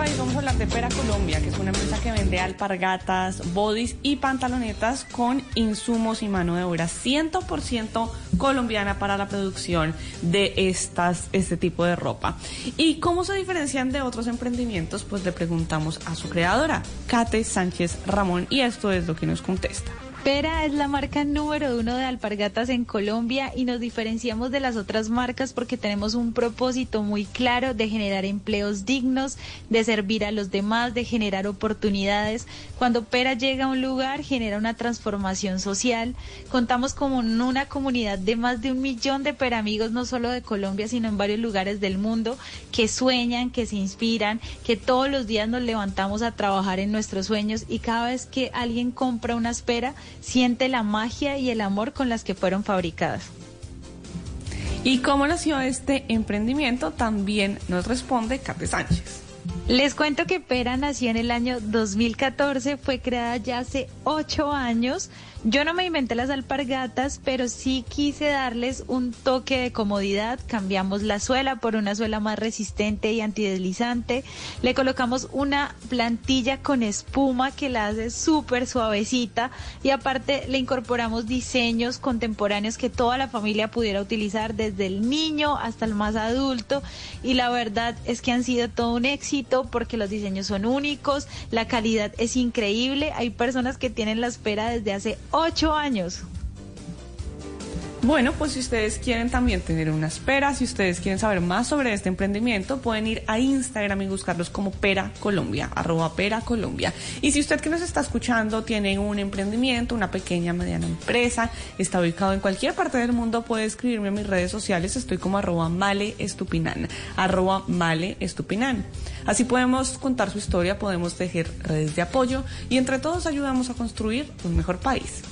País vamos a hablar de Pera Colombia, que es una empresa que vende alpargatas, bodys y pantalonetas con insumos y mano de obra 100% colombiana para la producción de estas, este tipo de ropa. ¿Y cómo se diferencian de otros emprendimientos? Pues le preguntamos a su creadora, Kate Sánchez Ramón, y esto es lo que nos contesta. Pera es la marca número uno de alpargatas en Colombia y nos diferenciamos de las otras marcas porque tenemos un propósito muy claro de generar empleos dignos, de servir a los demás, de generar oportunidades. Cuando Pera llega a un lugar genera una transformación social. Contamos con una comunidad de más de un millón de peramigos, no solo de Colombia, sino en varios lugares del mundo, que sueñan, que se inspiran, que todos los días nos levantamos a trabajar en nuestros sueños y cada vez que alguien compra una espera, siente la magia y el amor con las que fueron fabricadas. ¿Y cómo nació este emprendimiento? También nos responde Kate Sánchez. Les cuento que Pera nació en el año 2014, fue creada ya hace ocho años. Yo no me inventé las alpargatas, pero sí quise darles un toque de comodidad. Cambiamos la suela por una suela más resistente y antideslizante. Le colocamos una plantilla con espuma que la hace súper suavecita y aparte le incorporamos diseños contemporáneos que toda la familia pudiera utilizar desde el niño hasta el más adulto y la verdad es que han sido todo un éxito porque los diseños son únicos, la calidad es increíble, hay personas que tienen la espera desde hace ocho años. Bueno, pues si ustedes quieren también tener una espera, si ustedes quieren saber más sobre este emprendimiento, pueden ir a Instagram y buscarlos como Pera Colombia, arroba Pera Colombia. Y si usted que nos está escuchando tiene un emprendimiento, una pequeña, mediana empresa, está ubicado en cualquier parte del mundo, puede escribirme en mis redes sociales, estoy como arroba Male Estupinan, arroba Male Estupinan. Así podemos contar su historia, podemos tejer redes de apoyo y entre todos ayudamos a construir un mejor país.